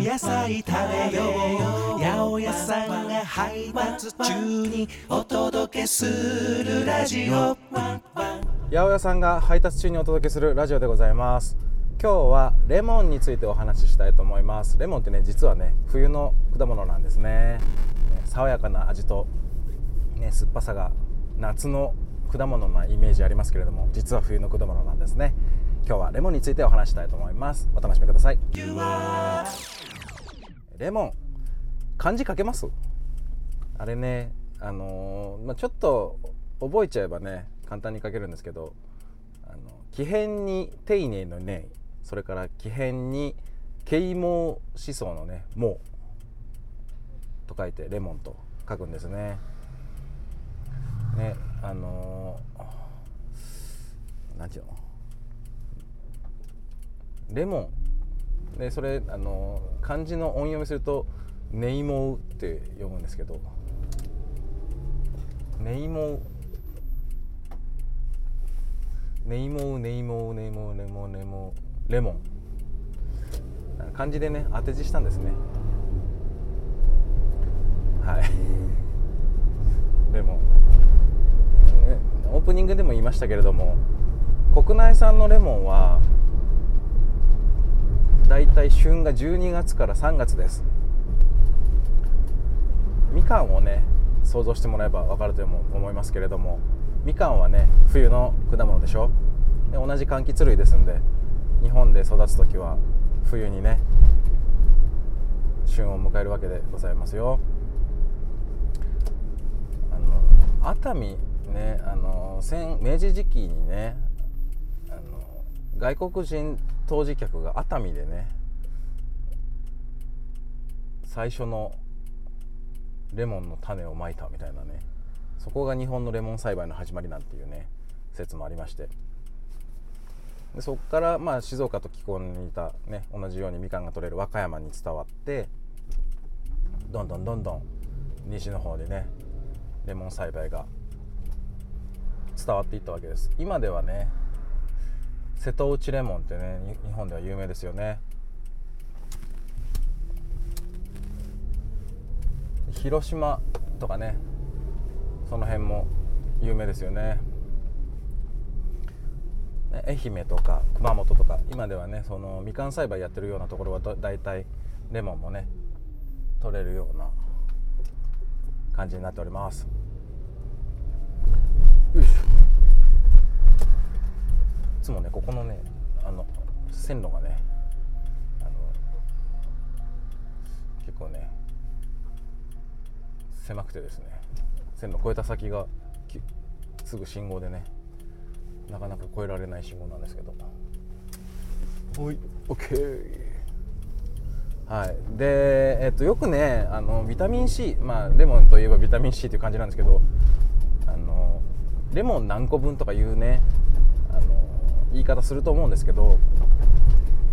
野菜食べよう八百屋さんが配達中にお届けするラジオ八百屋さんが配達中にお届けするラジオでございます今日はレモンについてお話ししたいと思いますレモンってね実はね冬の果物なんですねね爽やかな味と、ね、酸っぱさが夏の果物なイメージありますけれども実は冬の果物なんですね今日はレモンについてお話したいと思います。お楽しみください。レモン漢字書けます？あれねあのーまあ、ちょっと覚えちゃえばね簡単に書けるんですけどあの木偏に丁寧のねそれから木偏に啓蒙思想のね「もう」と書いてレモンと書くんですね。ねあのー、なんていうの？レモン。でそれあの漢字の音読みすると「ネイモウ」って読むんですけど「ネイモウ」ネイモウネイモウネイモウネイモウネイモウ。レモン。漢字でね当て字したんですね。はい。レモン。ねオープニングでも言いましたけれども国内産のレモンはだいたい旬が12月から3月です。みかんをね想像してもらえば分かると思いますけれどもみかんはね冬の果物でしょ？で同じ柑橘類ですんで日本で育つ時は冬にね旬を迎えるわけでございますよ。あの熱海ねあの明治時期にねあの外国人当時客が熱海でね最初のレモンの種をまいたみたいなねそこが日本のレモン栽培の始まりなんていうね説もありまして。でそこからまあ静岡と気候に似た、ね、同じようにみかんが取れる和歌山に伝わってどんどんどんどん西の方でねレモン栽培が伝わっていったわけです。今ではね瀬戸内レモンってね日本では有名ですよね。広島とかねその辺も有名ですよね。愛媛とか熊本とか今ではねそのみかん栽培やってるようなところはだいたいレモンもね取れるような感じになっておりますよいしょいつもねここのねあの線路がねあの結構ね狭くてですね線路越えた先がすぐ信号でねなかなか越えられない信号なんですけど。はい。OK はい。で、えっと、よくねあのビタミン C まあレモンといえばビタミン C という感じなんですけどあのレモン何個分とかいうね言い方すると思うんですけど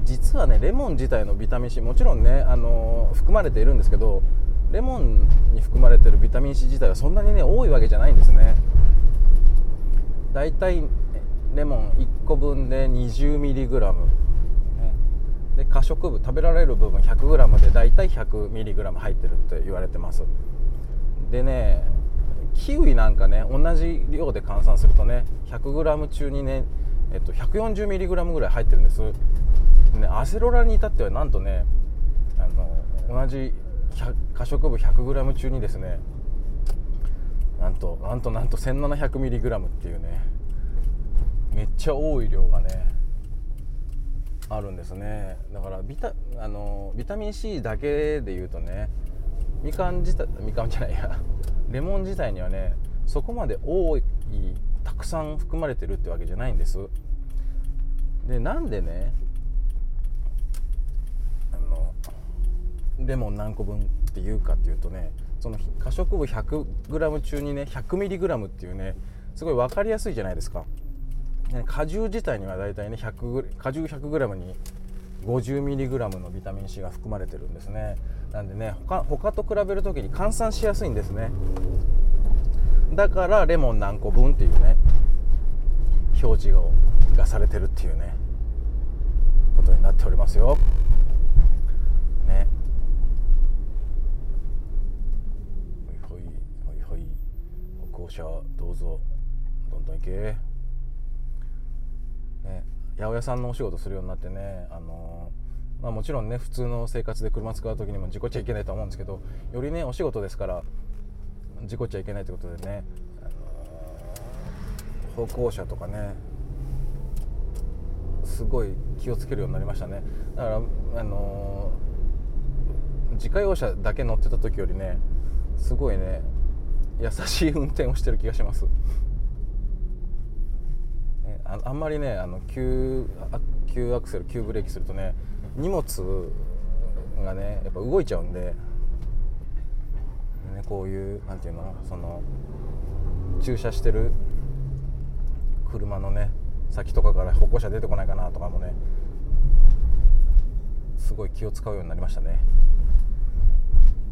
実はねレモン自体のビタミン C もちろんねあの含まれているんですけどレモンに含まれてるビタミン C 自体はそんなにね多いわけじゃないんですね。だいたいレモン1個分で 20mg で可食部食べられる部分 100g でだいたい 100mg 入ってるって言われてます。でねキウイなんかね同じ量で換算するとね 100g 中にね、えっと、140mg ぐらい入ってるんです、ね、アセロラに至ってはなんとねあの同じ可食部 100g 中にですねなんとなんとなんと 1700mg っていうねめっちゃ多い量がねあるんですね。だからビタあのビタミン C だけでいうとねみかん自体みかんじゃないや。レモン自体にはねそこまで多いたくさん含まれてるってわけじゃないんです。でなんでねあのレモン何個分っていうかっていうとねその可食部 100g 中にね 100mg っていうねすごい分かりやすいじゃないですか。果汁自体にはだいたいね100果汁 100g に 50mg のビタミン C が含まれてるんですね。なんでね他他と比べる時に換算しやすいんですね。だからレモン何個分っていうね表示をがされてるっていうねことになっておりますよ。ね。ほいほいほいほい。歩行者どうぞ。どんどん行け。ね。八百屋さんのお仕事するようになってねあのまあ、もちろんね普通の生活で車使う時にも事故っちゃいけないと思うんですけどよりねお仕事ですから事故っちゃいけないということでね、あのー、歩行者とかね。すごい気をつけるようになりましたね。だからあのー、自家用車だけ乗ってた時よりねすごいね優しい運転をしてる気がします。ああんまりねあの急急アクセル急ブレーキするとね荷物がねやっぱ動いちゃうんで、ね、こういうなんていうのその駐車してる車のね先とかから歩行者出てこないかなとかもねすごい気を使うようになりましたね。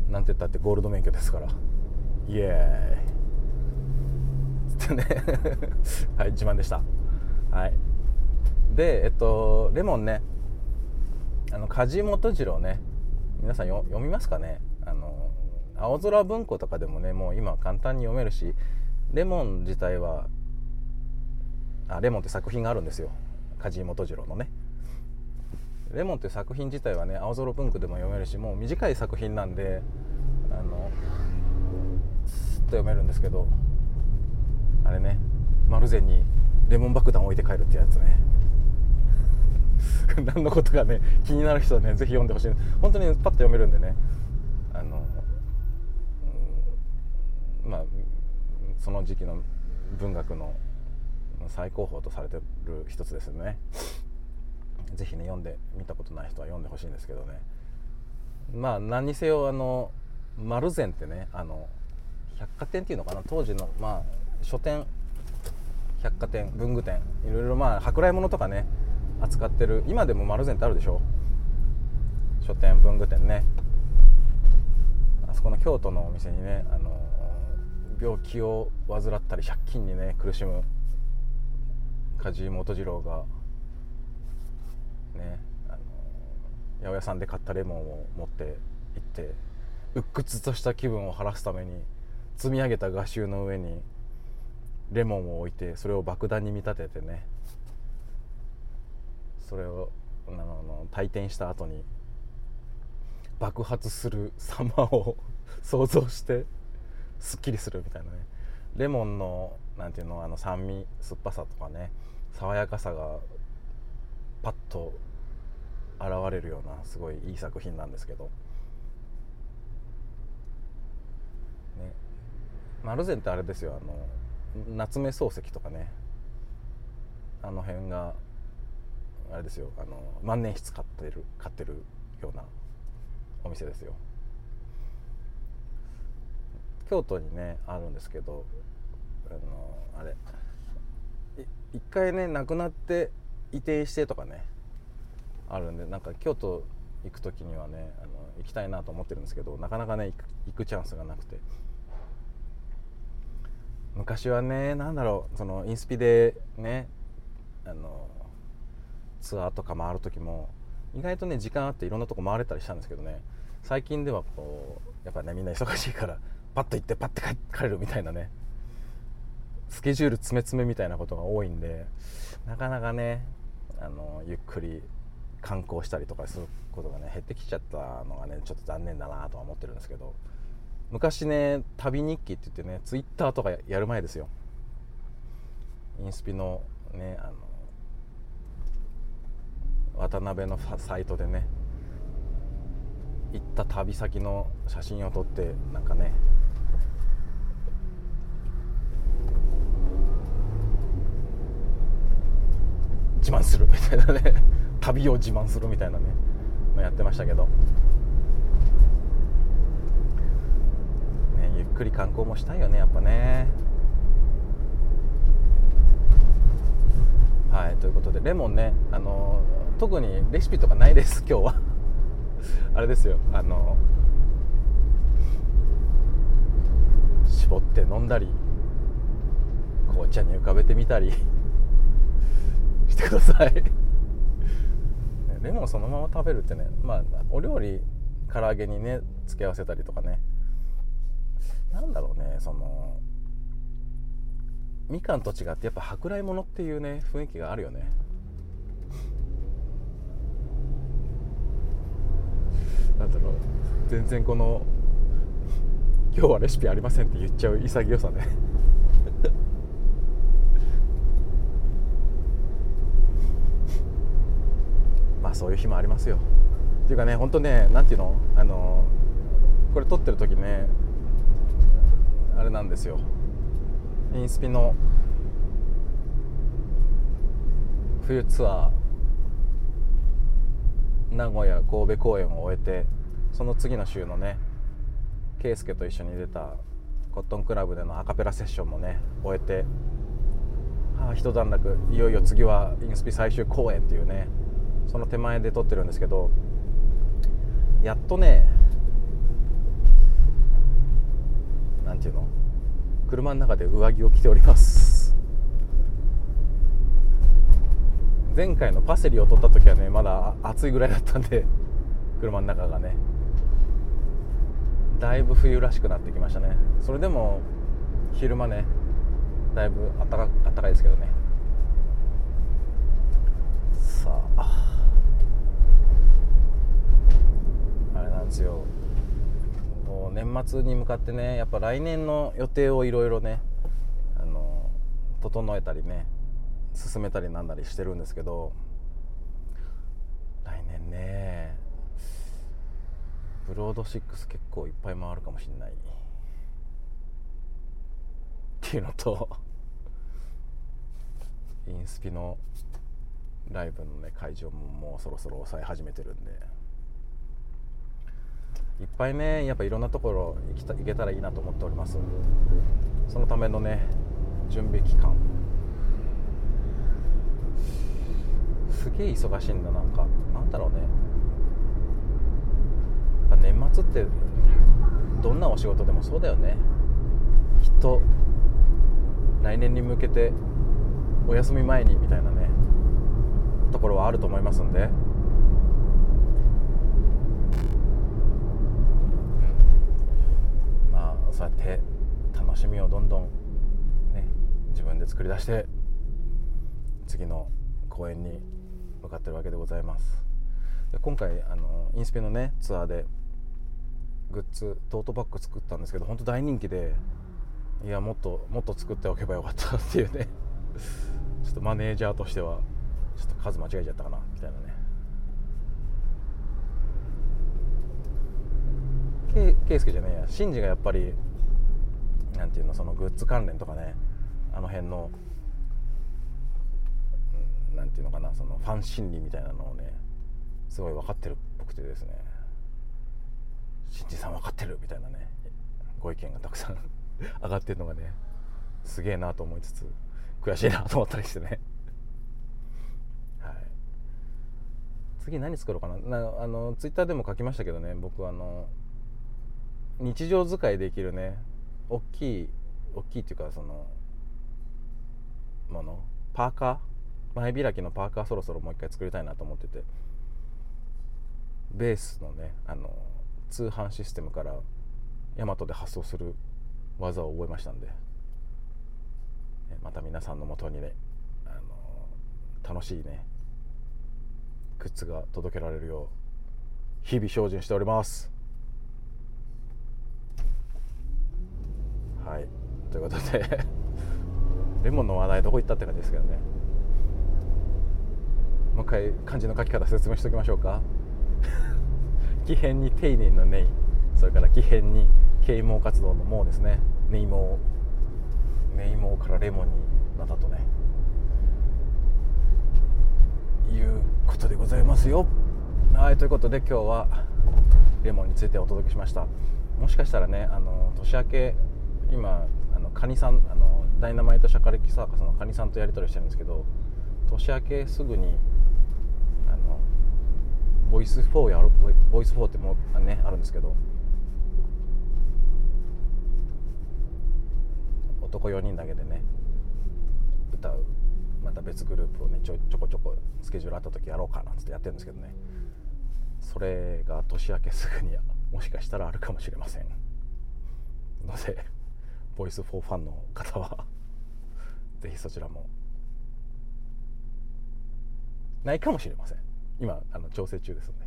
なんて言ったってゴールド免許ですから。イエーイ。ってね。はい自慢でした。はい。でえっとレモンね。あの梶本次郎ね。皆さん読みますかね？青空文庫とかでもねもう今簡単に読めるしレモン自体はあレモンって作品があるんですよ。梶本次郎のね。レモンって作品自体はね青空文庫でも読めるしもう短い作品なんであのスッと読めるんですけどあれね丸善にレモン爆弾置いて帰るってやつね。何のことがね気になる人はね是非読んでほしい。本当にパッと読めるんでねあの、うん、まあその時期の文学の最高峰とされてる一つですよね。是非ね読んで見たことない人は読んでほしいんですけどね。まあ何にせよあの丸善ってねあの百貨店っていうのかな？当時のまあ書店百貨店文具店いろいろまあ舶来物とかね扱ってる今でも丸善ってあるでしょ？書店文具店ね。あそこの京都のお店にねあの病気を患ったり借金にね苦しむ梶本次郎がねあの八百屋さんで買ったレモンを持って行って鬱屈とした気分を晴らすために積み上げた画集の上にレモンを置いてそれを爆弾に見立ててねそれをあの退店した後に爆発する様を 想像してすっきりするみたいなね。レモンのなんていうのあの酸味酸っぱさとかね爽やかさがパッと現れるようなすごいいい作品なんですけど、ね、マルゼンってあれですよあの夏目漱石とかね。あの辺があれですよあの万年筆買ってる買ってるようなお店ですよ。京都にねあるんですけどあのあれ一回ね亡くなって移転してとかねあるんでなんか京都行く時にはねあの行きたいなと思ってるんですけどなかなかね行くチャンスがなくて。昔はね何だろうそのインスピでねあのツアーとか回る時も意外とね時間あっていろんなとこ回れたりしたんですけどね。最近ではこうやっぱねみんな忙しいからパッと行ってパッて帰るみたいなね。スケジュール詰め詰めみたいなことが多いんでなかなかねあのゆっくり観光したりとかすることがね減ってきちゃったのがねちょっと残念だなとは思ってるんですけど昔ね旅日記って言ってねツイッターとかやる前ですよ。インスピのねあの渡辺のサイトでね行った旅先の写真を撮ってなんかね自慢する。みたいなね。旅を自慢するみたいなね。のやってましたけど、ね、ゆっくり観光もしたいよねやっぱね。はいということでレモンねあの特にレシピとかないです 今日は。あれですよあの絞って飲んだり紅茶に浮かべてみたり。してください。レモンそのまま食べるってねまあお料理唐揚げにね付け合わせたりとかね。なんだろうねそのみかんと違ってやっぱ舶来物っていうね雰囲気があるよね。なんだろう全然この今日はレシピありませんって言っちゃう潔さね。あそういう日もありますよ。っていうかね本当ねなんていうの？あのこれ撮ってる時ねあれなんですよ。インスピの冬ツアー名古屋神戸公演を終えてその次の週のね圭介と一緒に出たコットンクラブでのアカペラセッションもね終えて、はあ、一段落。いよいよ次はインスピ最終公演っていうねその手前で撮ってるんですけどやっとねなんていうの？車の中で上着を着ております。前回のパセリを取った時はねまだ暑いぐらいだったんで車の中がね。だいぶ冬らしくなってきましたね。それでも昼間ねだいぶあったかあったかいですけどね。さああれなんですよ。年末に向かってねやっぱ来年の予定をいろいろねあの整えたりね進めたりなんだりしてるんですけど来年ねブロード6結構いっぱい回るかもしんない。っていうのとインスピのライブのね会場ももうそろそろ抑え始めてるんで。いっぱいねやっぱいろんなところ行きた行けたらいいなと思っております。そのためのね準備期間。すげえ忙しいんだ。なんかなんだろうね。年末ってどんなお仕事でもそうだよね。きっと来年に向けてお休み前にみたいなねところはあると思いますんでまあそうやって楽しみをどんどんね自分で作り出して次の公演に向かってるわけでございます。で今回あのインスピのねツアーでグッズトートバッグ作ったんですけど本当大人気でいやもっともっと作っておけばよかったっていうね。ちょっとマネージャーとしてはちょっと数間違えちゃったかなみたいなねけ圭介じゃねえや。シンジがやっぱりなんていうのそのグッズ関連とかね。あの辺のなんていうのかな。そのファン心理みたいなのをねすごい分かってるっぽくてですね。新人さん分かってるみたいなねご意見がたくさん 上がってるのがねすげえなと思いつつ悔しいなと思ったりしてね。はい。次何作ろうかな。なあのツイッターでも書きましたけどね。僕あの日常使いできるね。大きい大きいっていうかそのもの？パーカー？前開きのパーカーそろそろもう一回作りたいなと思ってて。ベースのねあの通販システムからヤマトで発送する技を覚えましたんで。また皆さんのもとにねあの楽しいねグッズが届けられるよう日々精進しております。はい。ということで。レモンの話題どこ行ったって感じですけどね。もう一回漢字の書き方説明しておきましょうか。木偏に丁寧のネそれから木偏に啓蒙活動の毛ですね。ネイモー。ネイモーからレモンになったとね。いうことでございますよ。はいということで今日はレモンについてお届けしました。もしかしたらねあの年明け今あのカニさんあのダイナマイトシャカレキサーカスのカニさんとやり取りしてるんですけど年明けすぐにあのボイス4やるボイス4ってもうねあるんですけど男4人だけでね歌う、ま、た別グループをねちょちょこちょこスケジュールあった時やろうかなつってやってるんですけどね。それが年明けすぐにもしかしたらあるかもしれません。のでボイス4ファンの方は ぜひそちらも。ないかもしれません。今あの調整中ですので。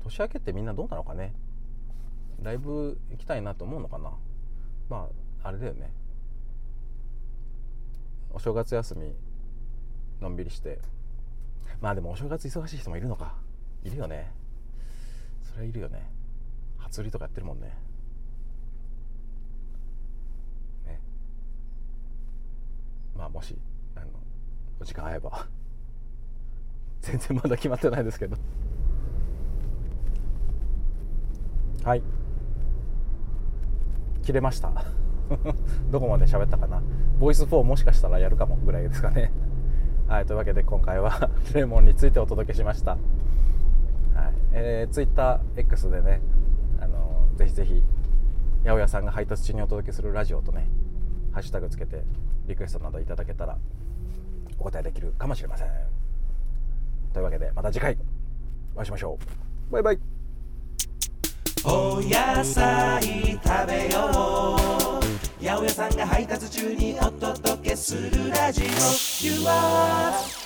年明けってみんなどうなのかね。ライブ行きたいなと思うのかな。まああれだよね。お正月休みのんびりして。まあでもお正月忙しい人もいるのか。いるよね。それはいるよね。初売りとかやってるもんねね。まあもしあのお時間合えば。全然まだ決まってないですけど。はい。切れました。どこまで喋ったかな。ボイス4もしかしたらやるかも。ぐらいですかね。はい。というわけで今回は レモンについてお届けしました、はい。えー、TwitterX でねあのぜひぜひ八百屋さんが配達中にお届けするラジオとねハッシュタグつけてリクエストなどいただけたらお答えできるかもしれません。というわけでまた次回お会いしましょう。バイバイ。お野菜食べよう。八百屋さんが配達中にお届けするラジオ。You are